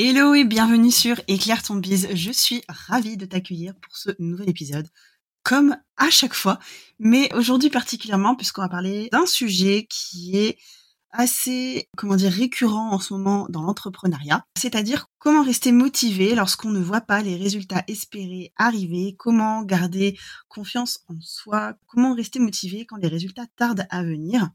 Hello et bienvenue sur Éclaire ton bise. Je suis ravie de t'accueillir pour ce nouvel épisode, comme à chaque fois, mais aujourd'hui particulièrement puisqu'on va parler d'un sujet qui est assez, comment dire, récurrent en ce moment dans l'entrepreneuriat, c'est-à-dire comment rester motivé lorsqu'on ne voit pas les résultats espérés arriver, comment garder confiance en soi, comment rester motivé quand les résultats tardent à venir.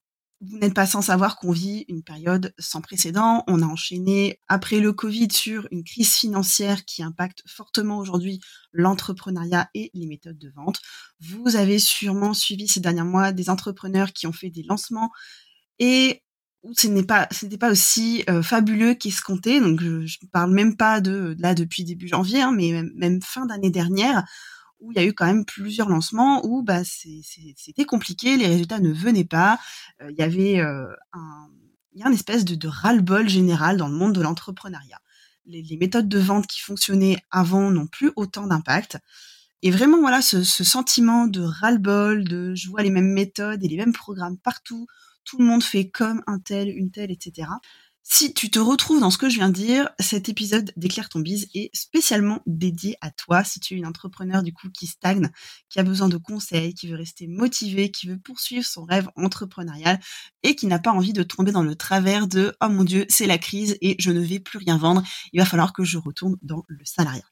Vous n'êtes pas sans savoir qu'on vit une période sans précédent. On a enchaîné après le Covid sur une crise financière qui impacte fortement aujourd'hui l'entrepreneuriat et les méthodes de vente. Vous avez sûrement suivi ces derniers mois des entrepreneurs qui ont fait des lancements et ce n'est pas ce n'était pas aussi euh, fabuleux qu'escompté donc je, ne parle même pas de, là depuis début janvier hein, mais même fin d'année dernière où il y a eu quand même plusieurs lancements où bah, c'était compliqué, les résultats ne venaient pas. Euh, il y avait euh, un, une espèce de, ras-le-bol général dans le monde de l'entrepreneuriat. Les, les, méthodes de vente qui fonctionnaient avant n'ont plus autant d'impact. Et vraiment, voilà, ce, ce sentiment de ras-le-bol, de je vois les mêmes méthodes et les mêmes programmes partout, tout le monde fait comme un tel, une telle, etc. Si tu te retrouves dans ce que je viens de dire, cet épisode d'Éclaire ton bise est spécialement dédié à toi. Si tu es une entrepreneur du coup qui stagne, qui a besoin de conseils, qui veut rester motivé, qui veut poursuivre son rêve entrepreneurial et qui n'a pas envie de tomber dans le travers de oh mon dieu, c'est la crise et je ne vais plus rien vendre. Il va falloir que je retourne dans le salariat.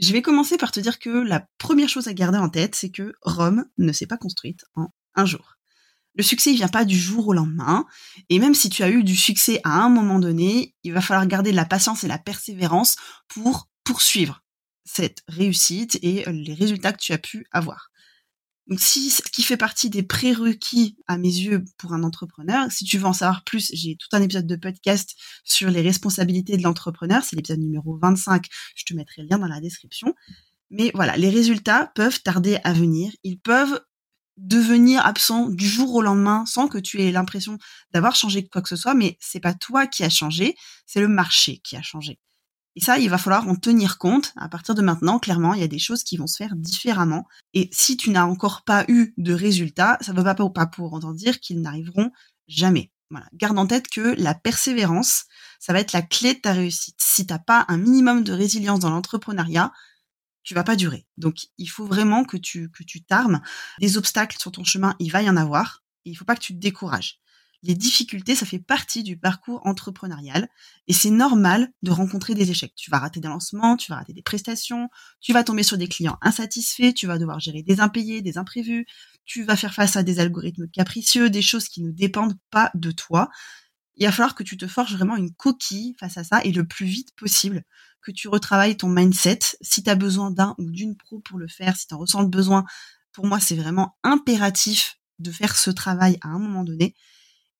Je vais commencer par te dire que la première chose à garder en tête, c'est que Rome ne s'est pas construite en un jour. Le succès, il vient pas du jour au lendemain. Et même si tu as eu du succès à un moment donné, il va falloir garder de la patience et la persévérance pour poursuivre cette réussite et les résultats que tu as pu avoir. Donc si ce qui fait partie des prérequis à mes yeux pour un entrepreneur, si tu veux en savoir plus, j'ai tout un épisode de podcast sur les responsabilités de l'entrepreneur, c'est l'épisode numéro 25, je te mettrai le lien dans la description. Mais voilà, les résultats peuvent tarder à venir, ils peuvent devenir absent du jour au lendemain sans que tu aies l'impression d'avoir changé quoi que ce soit, mais c'est pas toi qui a changé, c'est le marché qui a changé. Et ça, il va falloir en tenir compte. À partir de maintenant, clairement, il y a des choses qui vont se faire différemment. Et si tu n'as encore pas eu de résultats, ça ne veut pas, pas pour autant dire qu'ils n'arriveront jamais. Voilà. Garde en tête que la persévérance, ça va être la clé de ta réussite. Si t'as pas un minimum de résilience dans l'entrepreneuriat, tu vas pas durer. Donc il faut vraiment que tu que tu t'armes. Des obstacles sur ton chemin, il va y en avoir. Et il faut pas que tu te décourages. Les difficultés, ça fait partie du parcours entrepreneurial et c'est normal de rencontrer des échecs. Tu vas rater des lancements, tu vas rater des prestations, tu vas tomber sur des clients insatisfaits, tu vas devoir gérer des impayés, des imprévus, tu vas faire face à des algorithmes capricieux, des choses qui ne dépendent pas de toi. Il va falloir que tu te forges vraiment une coquille face à ça et le plus vite possible que tu retravailles ton mindset. Si tu as besoin d'un ou d'une pro pour le faire, si tu en ressens le besoin, pour moi, c'est vraiment impératif de faire ce travail à un moment donné.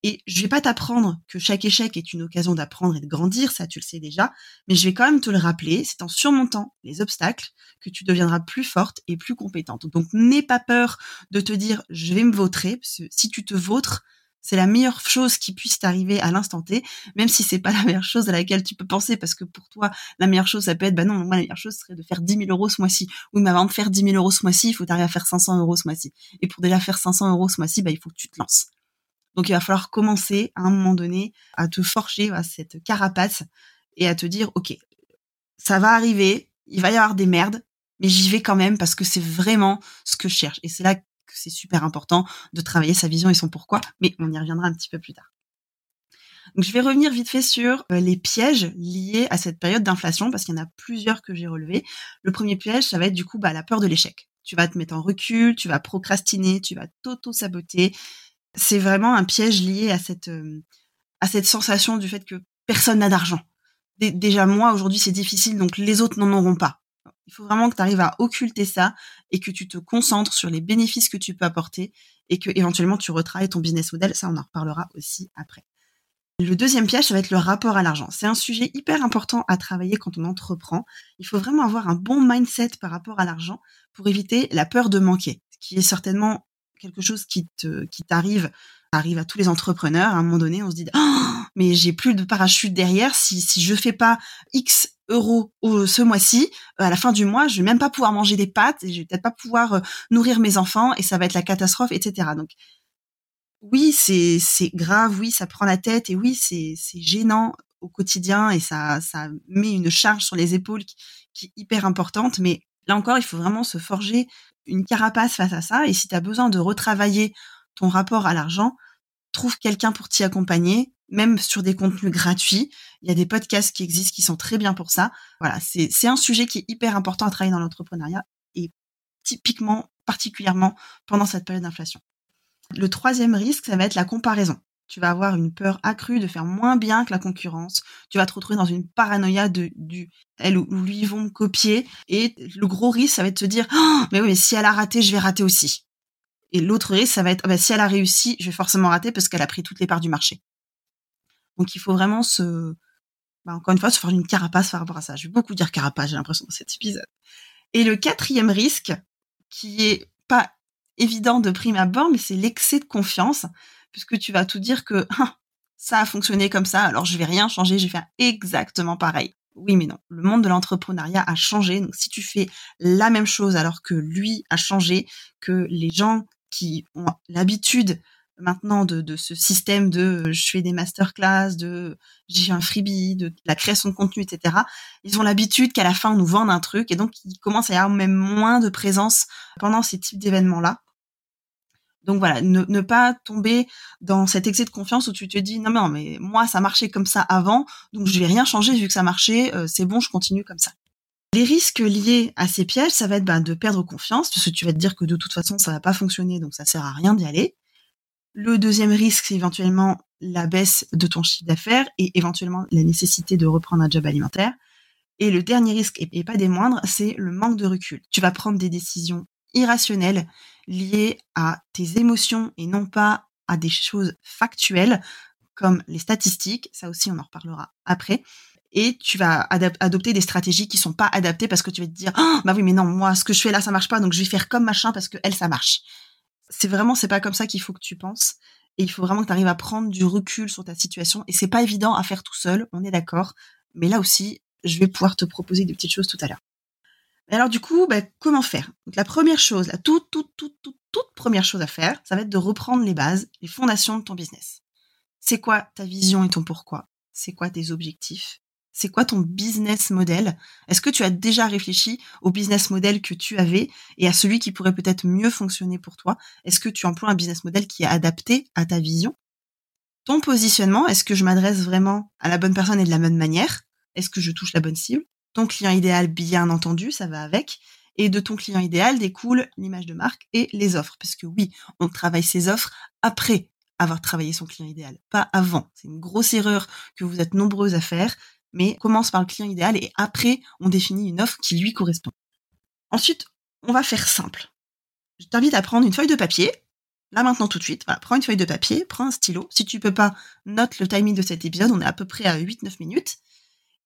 Et je vais pas t'apprendre que chaque échec est une occasion d'apprendre et de grandir, ça tu le sais déjà, mais je vais quand même te le rappeler, c'est en surmontant les obstacles que tu deviendras plus forte et plus compétente. Donc n'aie pas peur de te dire je vais me vautrer, parce que si tu te vautres, c'est la meilleure chose qui puisse t'arriver à l'instant T, même si c'est pas la meilleure chose à laquelle tu peux penser, parce que pour toi, la meilleure chose, ça peut être, bah non, moi, la meilleure chose serait de faire 10 000 euros ce mois-ci. Oui, mais avant de faire 10 000 euros ce mois-ci, il faut t'arriver à faire 500 euros ce mois-ci. Et pour déjà faire 500 euros ce mois-ci, bah, il faut que tu te lances. Donc, il va falloir commencer, à un moment donné, à te forger à cette carapace et à te dire, OK, ça va arriver, il va y avoir des merdes, mais j'y vais quand même parce que c'est vraiment ce que je cherche. Et c'est là c'est super important de travailler sa vision et son pourquoi, mais on y reviendra un petit peu plus tard. Je vais revenir vite fait sur euh, les pièges liés à cette période d'inflation parce qu'il y en a plusieurs que j'ai relevés. Le premier piège, ça va être du coup bah, la peur de l'échec. Tu vas te mettre en recul, tu vas procrastiner, tu vas t'auto-saboter. C'est vraiment un piège lié à cette, euh, à cette sensation du fait que personne n'a d'argent. Déjà moi aujourd'hui c'est difficile donc les autres n'en auront pas. Il faut vraiment que tu arrives à occulter ça et que tu te concentres sur les bénéfices que tu peux apporter et que éventuellement tu retravailles ton business model. Ça, on en reparlera aussi après. Le deuxième piège, ça va être le rapport à l'argent. C'est un sujet hyper important à travailler quand on entreprend. Il faut vraiment avoir un bon mindset par rapport à l'argent pour éviter la peur de manquer, qui est certainement quelque chose qui te, qui t'arrive, arrive à tous les entrepreneurs. À un moment donné, on se dit, oh, mais j'ai plus de parachute derrière. Si, si je fais pas X euros ce mois-ci, à la fin du mois, je vais même pas pouvoir manger des pâtes et je vais peut-être pas pouvoir euh, nourrir mes enfants et ça va être la catastrophe, etc. Donc, oui, c'est c'est grave, oui, ça prend la tête et oui, c'est c'est gênant au quotidien et ça ça met une charge sur les épaules qui, qui est hyper importante. Mais là encore, il faut vraiment se forger une carapace face à ça. Et si tu as besoin de retravailler ton rapport à l'argent, trouve quelqu'un pour t'y accompagner, même sur des contenus gratuits. Il y a des podcasts qui existent qui sont très bien pour ça. Voilà, c'est un sujet qui est hyper important à travailler dans l'entrepreneuriat et typiquement, particulièrement pendant cette période d'inflation. Le troisième risque, ça va être la comparaison. Tu vas avoir une peur accrue de faire moins bien que la concurrence. Tu vas te retrouver dans une paranoïa de du elle ou lui vont copier. Et le gros risque, ça va être de se dire oh, mais oui, mais si elle a raté, je vais rater aussi. Et l'autre risque, ça va être oh, bah, si elle a réussi, je vais forcément rater parce qu'elle a pris toutes les parts du marché. Donc il faut vraiment se, bah, encore une fois, se faire une carapace par rapport à ça. Je vais beaucoup dire carapace, j'ai l'impression dans cet épisode. Et le quatrième risque, qui est pas évident de prime abord, mais c'est l'excès de confiance, puisque tu vas tout dire que ah, ça a fonctionné comme ça, alors je vais rien changer, je vais faire exactement pareil. Oui, mais non. Le monde de l'entrepreneuriat a changé. Donc, si tu fais la même chose alors que lui a changé, que les gens qui ont l'habitude maintenant de, de, ce système de je fais des masterclass, de j'ai un freebie, de la création de contenu, etc. Ils ont l'habitude qu'à la fin on nous vende un truc et donc il commence à y avoir même moins de présence pendant ces types d'événements-là. Donc voilà, ne, ne, pas tomber dans cet excès de confiance où tu te dis non non mais moi ça marchait comme ça avant donc je vais rien changer vu que ça marchait euh, c'est bon je continue comme ça. Les risques liés à ces pièges ça va être bah, de perdre confiance parce que tu vas te dire que de toute façon ça va pas fonctionner donc ça sert à rien d'y aller. Le deuxième risque c'est éventuellement la baisse de ton chiffre d'affaires et éventuellement la nécessité de reprendre un job alimentaire. Et le dernier risque, et pas des moindres, c'est le manque de recul. Tu vas prendre des décisions irrationnelles liées à tes émotions et non pas à des choses factuelles comme les statistiques. Ça aussi, on en reparlera après. Et tu vas adopter des stratégies qui sont pas adaptées parce que tu vas te dire, oh, bah oui, mais non, moi, ce que je fais là, ça marche pas, donc je vais faire comme machin parce que elle, ça marche. C'est vraiment, c'est pas comme ça qu'il faut que tu penses. Et il faut vraiment que tu arrives à prendre du recul sur ta situation. Et c'est pas évident à faire tout seul, on est d'accord. Mais là aussi, je vais pouvoir te proposer des petites choses tout à l'heure. Mais alors du coup, bah, comment faire? La première chose, la toute, toute, toute, toute, toute première chose à faire, ça va être de reprendre les bases, les fondations de ton business. C'est quoi ta vision et ton pourquoi? C'est quoi tes objectifs? C'est quoi ton business model? Est-ce que tu as déjà réfléchi au business model que tu avais et à celui qui pourrait peut-être mieux fonctionner pour toi? Est-ce que tu emploies un business model qui est adapté à ta vision? Ton positionnement, est-ce que je m'adresse vraiment à la bonne personne et de la bonne manière? Est-ce que je touche la bonne cible? Ton client idéal, bien entendu, ça va avec. Et de ton client idéal découle l'image de marque et les offres. Parce que oui, on travaille ses offres après avoir travaillé son client idéal, pas avant. C'est une grosse erreur que vous êtes nombreuses à faire, mais commence par le client idéal et après, on définit une offre qui lui correspond. Ensuite, on va faire simple. Je t'invite à prendre une feuille de papier. Là maintenant tout de suite, voilà, prends une feuille de papier, prends un stylo. Si tu peux pas, note le timing de cet épisode, on est à peu près à 8-9 minutes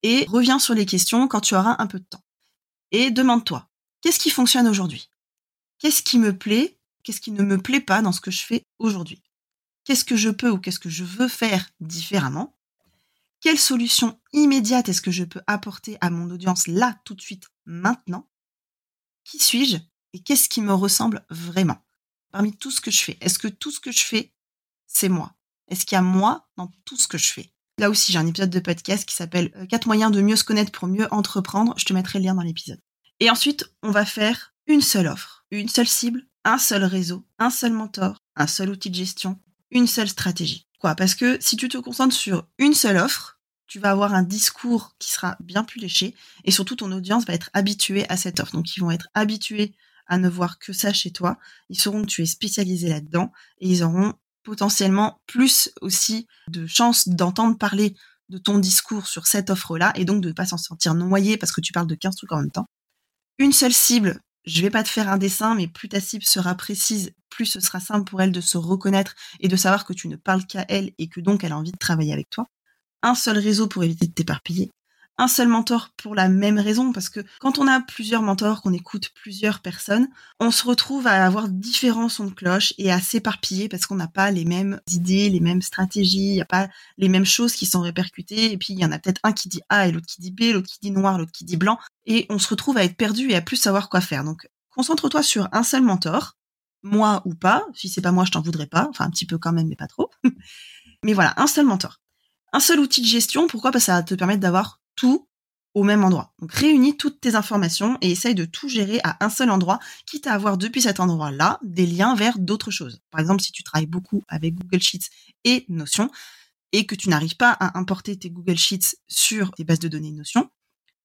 et reviens sur les questions quand tu auras un peu de temps. Et demande-toi, qu'est-ce qui fonctionne aujourd'hui? Qu'est-ce qui me plaît? Qu'est-ce qui ne me plaît pas dans ce que je fais aujourd'hui? Qu'est-ce que je peux ou qu'est-ce que je veux faire différemment? Quelle solution immédiate est-ce que je peux apporter à mon audience là, tout de suite, maintenant? Qui suis-je et qu'est-ce qui me ressemble vraiment? Parmi tout ce que je fais, est-ce que tout ce que je fais, c'est moi? Est-ce qu'il y a moi dans tout ce que je fais? Là aussi, j'ai un épisode de podcast qui s'appelle 4 euh, moyens de mieux se connaître pour mieux entreprendre. Je te mettrai le lien dans l'épisode. Et ensuite, on va faire une seule offre, une seule cible, un seul réseau, un seul mentor, un seul outil de gestion, une seule stratégie. Parce que si tu te concentres sur une seule offre, tu vas avoir un discours qui sera bien plus léché et surtout ton audience va être habituée à cette offre. Donc ils vont être habitués à ne voir que ça chez toi. Ils sauront que tu es spécialisé là-dedans et ils auront potentiellement plus aussi de chances d'entendre parler de ton discours sur cette offre-là et donc de ne pas s'en sentir noyé parce que tu parles de 15 trucs en même temps. Une seule cible, je vais pas te faire un dessin, mais plus ta cible sera précise, plus ce sera simple pour elle de se reconnaître et de savoir que tu ne parles qu'à elle et que donc elle a envie de travailler avec toi. Un seul réseau pour éviter de t'éparpiller un seul mentor pour la même raison, parce que quand on a plusieurs mentors, qu'on écoute plusieurs personnes, on se retrouve à avoir différents sons de cloche et à s'éparpiller parce qu'on n'a pas les mêmes idées, les mêmes stratégies, il n'y a pas les mêmes choses qui sont répercutées, et puis il y en a peut-être un qui dit A et l'autre qui dit B, l'autre qui dit noir, l'autre qui dit blanc, et on se retrouve à être perdu et à plus savoir quoi faire. Donc concentre-toi sur un seul mentor, moi ou pas, si c'est pas moi je t'en voudrais pas, enfin un petit peu quand même mais pas trop. mais voilà, un seul mentor. Un seul outil de gestion, pourquoi? Parce que ça va te permettre d'avoir tout au même endroit. Donc réunis toutes tes informations et essaye de tout gérer à un seul endroit, quitte à avoir depuis cet endroit-là des liens vers d'autres choses. Par exemple, si tu travailles beaucoup avec Google Sheets et Notion et que tu n'arrives pas à importer tes Google Sheets sur tes bases de données Notion,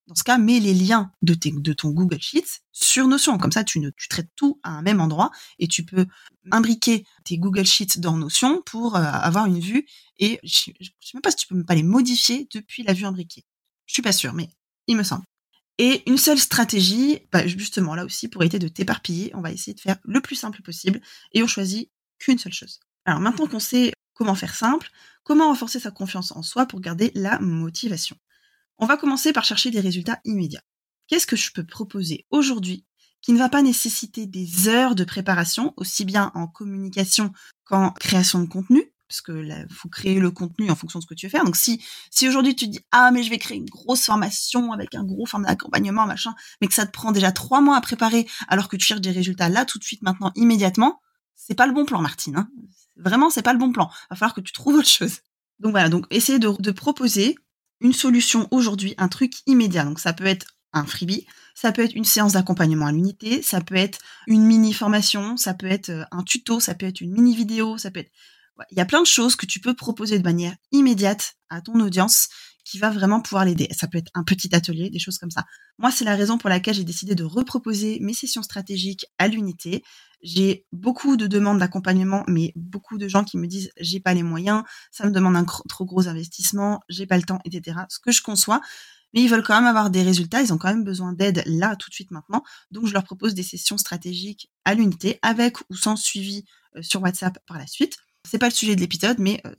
dans ce cas, mets les liens de, de ton Google Sheets sur Notion. Comme ça, tu, ne, tu traites tout à un même endroit et tu peux imbriquer tes Google Sheets dans Notion pour euh, avoir une vue. Et je ne sais même pas si tu peux même pas les modifier depuis la vue imbriquée. Je suis pas sûre, mais il me semble. Et une seule stratégie, bah, justement là aussi, pour éviter de t'éparpiller, on va essayer de faire le plus simple possible et on choisit qu'une seule chose. Alors maintenant qu'on sait comment faire simple, comment renforcer sa confiance en soi pour garder la motivation? On va commencer par chercher des résultats immédiats. Qu'est-ce que je peux proposer aujourd'hui qui ne va pas nécessiter des heures de préparation, aussi bien en communication qu'en création de contenu, parce que là, faut créer le contenu en fonction de ce que tu veux faire. Donc si si aujourd'hui tu te dis ah mais je vais créer une grosse formation avec un gros format d'accompagnement machin, mais que ça te prend déjà trois mois à préparer alors que tu cherches des résultats là tout de suite maintenant immédiatement, c'est pas le bon plan Martine. Hein. Vraiment c'est pas le bon plan. Va falloir que tu trouves autre chose. Donc voilà donc essayer de, de proposer une solution aujourd'hui, un truc immédiat. Donc ça peut être un freebie, ça peut être une séance d'accompagnement à l'unité, ça peut être une mini formation, ça peut être euh, un tuto, ça peut être une mini vidéo, ça peut être il y a plein de choses que tu peux proposer de manière immédiate à ton audience qui va vraiment pouvoir l'aider. Ça peut être un petit atelier, des choses comme ça. Moi, c'est la raison pour laquelle j'ai décidé de reproposer mes sessions stratégiques à l'unité. J'ai beaucoup de demandes d'accompagnement, mais beaucoup de gens qui me disent j'ai pas les moyens, ça me demande un trop gros investissement, j'ai pas le temps, etc. Ce que je conçois, mais ils veulent quand même avoir des résultats, ils ont quand même besoin d'aide là, tout de suite maintenant. Donc, je leur propose des sessions stratégiques à l'unité, avec ou sans suivi euh, sur WhatsApp par la suite. C'est pas le sujet de l'épisode, mais euh,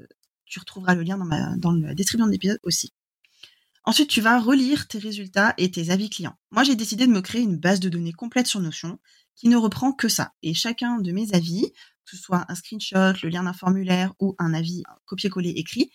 tu retrouveras le lien dans, ma, la description de l'épisode aussi. Ensuite, tu vas relire tes résultats et tes avis clients. Moi, j'ai décidé de me créer une base de données complète sur Notion qui ne reprend que ça. Et chacun de mes avis, que ce soit un screenshot, le lien d'un formulaire ou un avis copier-coller écrit,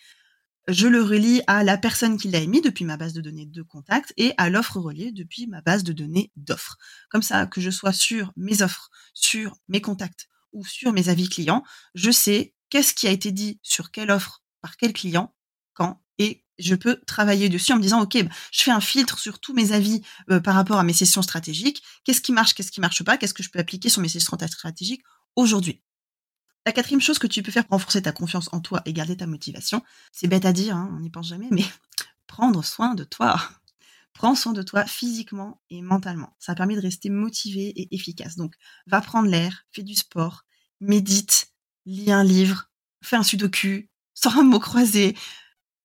je le relie à la personne qui l'a émis depuis ma base de données de contact et à l'offre reliée depuis ma base de données d'offres. Comme ça, que je sois sur mes offres, sur mes contacts ou sur mes avis clients, je sais qu'est-ce qui a été dit sur quelle offre par quel client, quand, et je peux travailler dessus en me disant, OK, bah, je fais un filtre sur tous mes avis euh, par rapport à mes sessions stratégiques. Qu'est-ce qui marche, qu'est-ce qui marche pas, qu'est-ce que je peux appliquer sur mes sessions stratégiques aujourd'hui? La quatrième chose que tu peux faire pour renforcer ta confiance en toi et garder ta motivation, c'est bête à dire, hein, on n'y pense jamais, mais prendre soin de toi. Prends soin de toi physiquement et mentalement. Ça permet de rester motivé et efficace. Donc, va prendre l'air, fais du sport, médite, lis un livre, fais un sudoku, sors un mot croisé,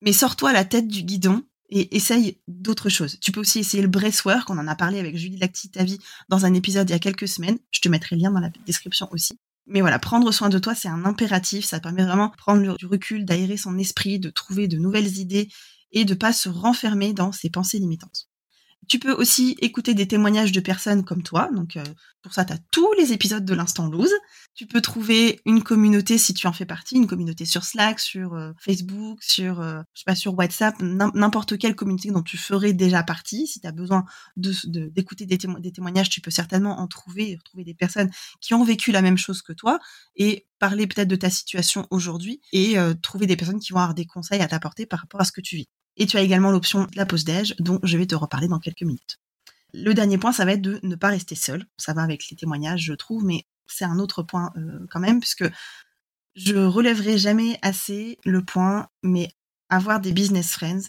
mais sors-toi la tête du guidon et essaye d'autres choses. Tu peux aussi essayer le breathwork, on en a parlé avec Julie Lactitavi dans un épisode il y a quelques semaines. Je te mettrai le lien dans la description aussi. Mais voilà, prendre soin de toi, c'est un impératif. Ça permet vraiment de prendre du recul, d'aérer son esprit, de trouver de nouvelles idées et de pas se renfermer dans ses pensées limitantes. Tu peux aussi écouter des témoignages de personnes comme toi. Donc euh, pour ça, tu as tous les épisodes de l'instant loose. Tu peux trouver une communauté si tu en fais partie, une communauté sur Slack, sur euh, Facebook, sur euh, je sais pas sur WhatsApp, n'importe quelle communauté dont tu ferais déjà partie. Si tu as besoin d'écouter des, des, témoignages, tu peux certainement en trouver, trouver des personnes qui ont vécu la même chose que toi et parler peut-être de ta situation aujourd'hui et trouver des personnes qui vont avoir des conseils à t'apporter par rapport à ce que tu vis. Et tu as également l'option de la pause déj, dont je vais te reparler dans quelques minutes. Le dernier point, ça va être de ne pas rester seul. Ça va avec les témoignages, je trouve, mais c'est un autre point euh, quand même, puisque je relèverai jamais assez le point, mais avoir des business friends,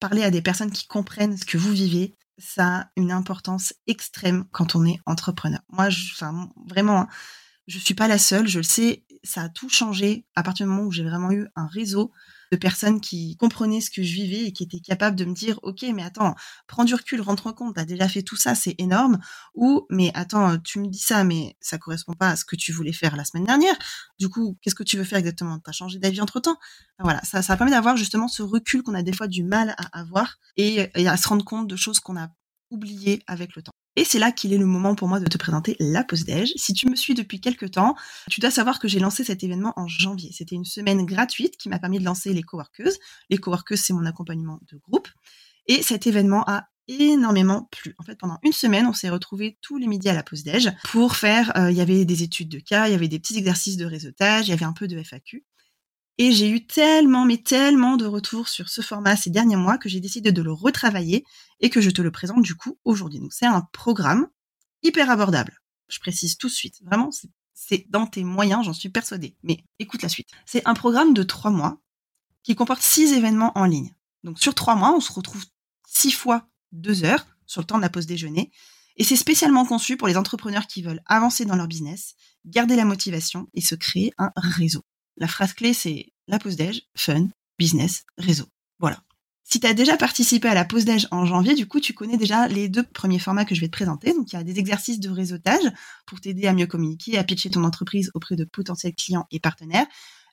parler à des personnes qui comprennent ce que vous vivez, ça a une importance extrême quand on est entrepreneur. Moi, je, enfin, vraiment, hein, je suis pas la seule, je le sais. Ça a tout changé à partir du moment où j'ai vraiment eu un réseau de personnes qui comprenaient ce que je vivais et qui étaient capables de me dire, OK, mais attends, prends du recul, rentre compte, t'as déjà fait tout ça, c'est énorme. Ou, mais attends, tu me dis ça, mais ça correspond pas à ce que tu voulais faire la semaine dernière. Du coup, qu'est-ce que tu veux faire exactement? T'as changé d'avis entre temps? Voilà. Ça, permet d'avoir justement ce recul qu'on a des fois du mal à avoir et à se rendre compte de choses qu'on a oubliées avec le temps. Et c'est là qu'il est le moment pour moi de te présenter la pause déj. Si tu me suis depuis quelques temps, tu dois savoir que j'ai lancé cet événement en janvier. C'était une semaine gratuite qui m'a permis de lancer les coworkeuses. Les coworkeuses, c'est mon accompagnement de groupe. Et cet événement a énormément plu. En fait, pendant une semaine, on s'est retrouvés tous les midis à la pause déj pour faire, euh, il y avait des études de cas, il y avait des petits exercices de réseautage, il y avait un peu de FAQ. Et j'ai eu tellement, mais tellement de retours sur ce format ces derniers mois que j'ai décidé de le retravailler et que je te le présente du coup aujourd'hui. Donc c'est un programme hyper abordable. Je précise tout de suite. Vraiment, c'est dans tes moyens, j'en suis persuadée. Mais écoute la suite. C'est un programme de trois mois qui comporte six événements en ligne. Donc sur trois mois, on se retrouve six fois deux heures sur le temps de la pause déjeuner. Et c'est spécialement conçu pour les entrepreneurs qui veulent avancer dans leur business, garder la motivation et se créer un réseau. La phrase clé, c'est la pause déj, fun, business, réseau. Voilà. Si tu as déjà participé à la pause déj en janvier, du coup, tu connais déjà les deux premiers formats que je vais te présenter. Donc, il y a des exercices de réseautage pour t'aider à mieux communiquer, à pitcher ton entreprise auprès de potentiels clients et partenaires.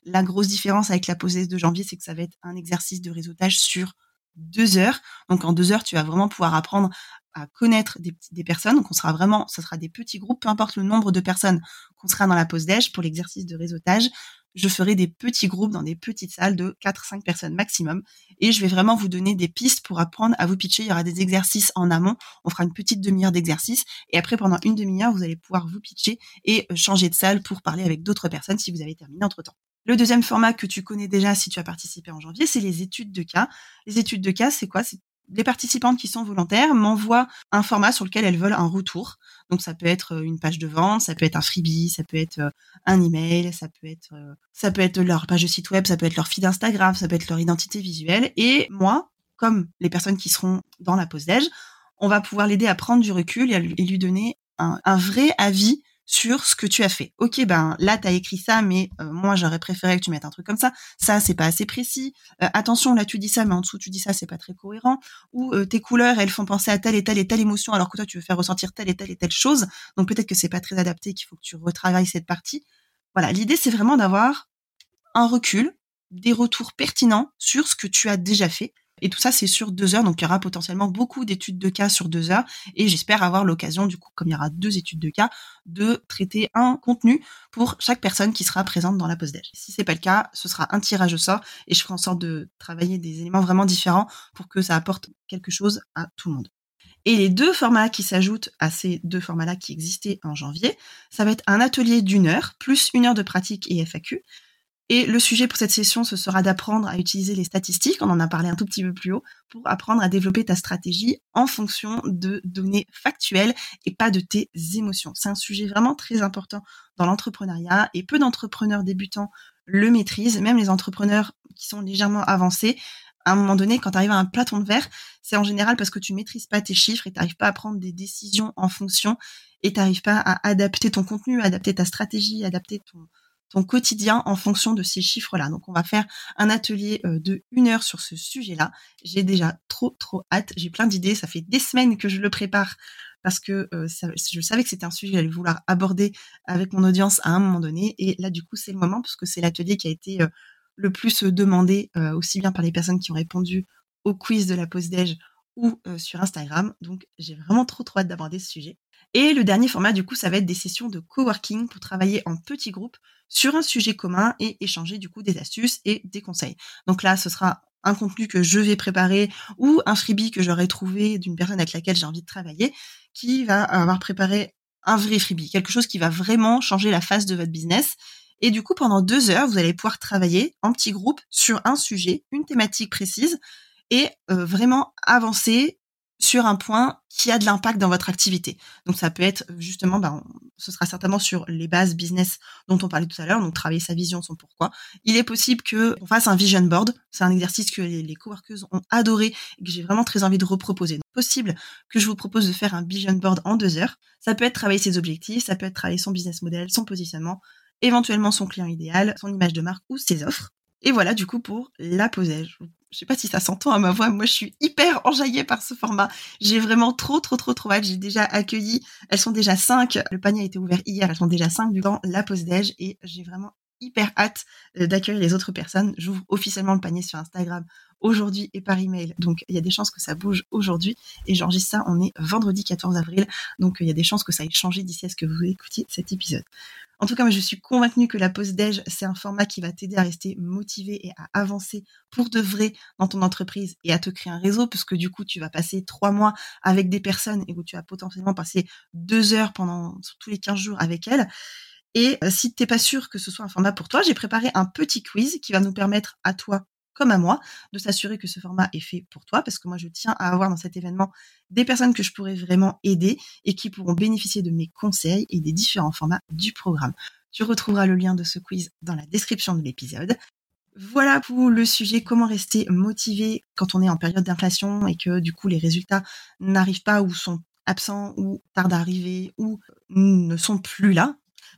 La grosse différence avec la pause déj de janvier, c'est que ça va être un exercice de réseautage sur deux heures. Donc, en deux heures, tu vas vraiment pouvoir apprendre à connaître des, personnes. Donc, on sera vraiment, ce sera des petits groupes, peu importe le nombre de personnes qu'on sera dans la pause déj pour l'exercice de réseautage je ferai des petits groupes dans des petites salles de 4-5 personnes maximum. Et je vais vraiment vous donner des pistes pour apprendre à vous pitcher. Il y aura des exercices en amont. On fera une petite demi-heure d'exercice. Et après, pendant une demi-heure, vous allez pouvoir vous pitcher et changer de salle pour parler avec d'autres personnes si vous avez terminé entre temps. Le deuxième format que tu connais déjà si tu as participé en janvier, c'est les études de cas. Les études de cas, c'est quoi? C'est les participantes qui sont volontaires m'envoient un format sur lequel elles veulent un retour. Donc ça peut être euh, une page de vente, ça peut être un freebie, ça peut être euh, un email, ça peut être euh, ça peut être leur page de site web, ça peut être leur feed Instagram, ça peut être leur identité visuelle. Et moi, comme les personnes qui seront dans la pause déj, on va pouvoir l'aider à prendre du recul et, lui, donner un vrai avis sur ce que tu as fait. Ok, ben là tu as écrit ça, mais euh, moi j'aurais préféré que tu mettes un truc comme ça. Ça c'est pas assez précis. Euh, attention, là tu dis ça, mais en dessous tu dis ça, c'est pas très cohérent. Ou euh, tes couleurs elles font penser à telle et telle et telle émotion, alors que toi tu veux faire ressentir telle et telle et telle chose. Donc peut-être que c'est pas très adapté, qu'il faut que tu retravailles cette partie. Voilà, l'idée c'est vraiment d'avoir un recul, des retours pertinents sur ce que tu as déjà fait et tout ça, c'est sur deux heures. Donc, il y aura potentiellement beaucoup d'études de cas sur deux heures. Et j'espère avoir l'occasion, du coup, comme il y aura deux études de cas, de traiter un contenu pour chaque personne qui sera présente dans la pause déj. Si c'est pas le cas, ce sera un tirage au sort et je ferai en sorte de travailler des éléments vraiment différents pour que ça apporte quelque chose à tout le monde. Et les deux formats qui s'ajoutent à ces deux formats-là qui existaient en janvier, ça va être un atelier d'une heure, plus une heure de pratique et FAQ, et le sujet pour cette session, ce sera d'apprendre à utiliser les statistiques, on en a parlé un tout petit peu plus haut, pour apprendre à développer ta stratégie en fonction de données factuelles et pas de tes émotions. C'est un sujet vraiment très important dans l'entrepreneuriat et peu d'entrepreneurs débutants le maîtrisent, même les entrepreneurs qui sont légèrement avancés. À un moment donné, quand tu arrives à un platon de verre, c'est en général parce que tu maîtrises pas tes chiffres et tu n'arrives pas à prendre des décisions en fonction et tu n'arrives pas à adapter ton contenu, adapter ta stratégie, adapter ton, ton quotidien en fonction de ces chiffres-là. Donc, on va faire un atelier euh, de une heure sur ce sujet-là. J'ai déjà trop, trop hâte. J'ai plein d'idées. Ça fait des semaines que je le prépare parce que euh, je savais que c'était un sujet que j'allais vouloir aborder avec mon audience à un moment donné. Et là, du coup, c'est le moment parce que c'est l'atelier qui a été euh, le plus demandé, aussi bien par les personnes qui ont répondu au quiz de la pause déj ou sur Instagram. Donc, j'ai vraiment trop, trop hâte d'aborder ce sujet. Et le dernier format, du coup, ça va être des sessions de coworking pour travailler en petits groupes sur un sujet commun et échanger, du coup, des astuces et des conseils. Donc là, ce sera un contenu que je vais préparer ou un freebie que j'aurai trouvé d'une personne avec laquelle j'ai envie de travailler qui va avoir préparé un vrai freebie, quelque chose qui va vraiment changer la face de votre business. Et du coup, pendant deux heures, vous allez pouvoir travailler en petits groupes sur un sujet, une thématique précise et euh, vraiment avancer sur un point qui a de l'impact dans votre activité. Donc ça peut être justement, ben, ce sera certainement sur les bases business dont on parlait tout à l'heure, donc travailler sa vision, son pourquoi. Il est possible que on fasse un vision board. C'est un exercice que les, les coworkers ont adoré et que j'ai vraiment très envie de reproposer. Donc, possible que je vous propose de faire un vision board en deux heures. Ça peut être travailler ses objectifs, ça peut être travailler son business model, son positionnement, éventuellement son client idéal, son image de marque ou ses offres. Et voilà du coup pour la posage. Je sais pas si ça s'entend à ma voix, moi je suis hyper enjaillée par ce format. J'ai vraiment trop trop trop trop hâte. J'ai déjà accueilli, elles sont déjà cinq. Le panier a été ouvert hier, elles sont déjà cinq temps la pause déj et j'ai vraiment hyper hâte euh, d'accueillir les autres personnes. J'ouvre officiellement le panier sur Instagram aujourd'hui et par email. Donc il y a des chances que ça bouge aujourd'hui. Et j'enregistre ça, on est vendredi 14 avril. Donc il y a des chances que ça ait changé d'ici à ce que vous écoutiez cet épisode. En tout cas, moi, je suis convaincue que la pause déj, c'est un format qui va t'aider à rester motivé et à avancer pour de vrai dans ton entreprise et à te créer un réseau, puisque du coup, tu vas passer trois mois avec des personnes et où tu vas potentiellement passer deux heures pendant tous les 15 jours avec elles. Et euh, si t'es pas sûr que ce soit un format pour toi, j'ai préparé un petit quiz qui va nous permettre à toi comme à moi, de s'assurer que ce format est fait pour toi, parce que moi, je tiens à avoir dans cet événement des personnes que je pourrais vraiment aider et qui pourront bénéficier de mes conseils et des différents formats du programme. Tu retrouveras le lien de ce quiz dans la description de l'épisode. Voilà pour le sujet comment rester motivé quand on est en période d'inflation et que du coup les résultats n'arrivent pas ou sont absents ou tardent à arriver ou ne sont plus là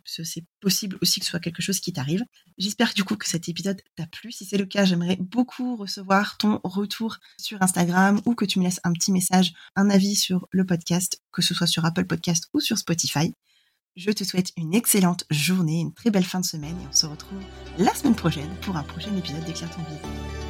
c'est possible aussi que ce soit quelque chose qui t'arrive. J'espère du coup que cet épisode t'a plu. Si c'est le cas, j'aimerais beaucoup recevoir ton retour sur Instagram ou que tu me laisses un petit message, un avis sur le podcast, que ce soit sur Apple Podcast ou sur Spotify. Je te souhaite une excellente journée, une très belle fin de semaine et on se retrouve la semaine prochaine pour un prochain épisode d'Éclair ton vie.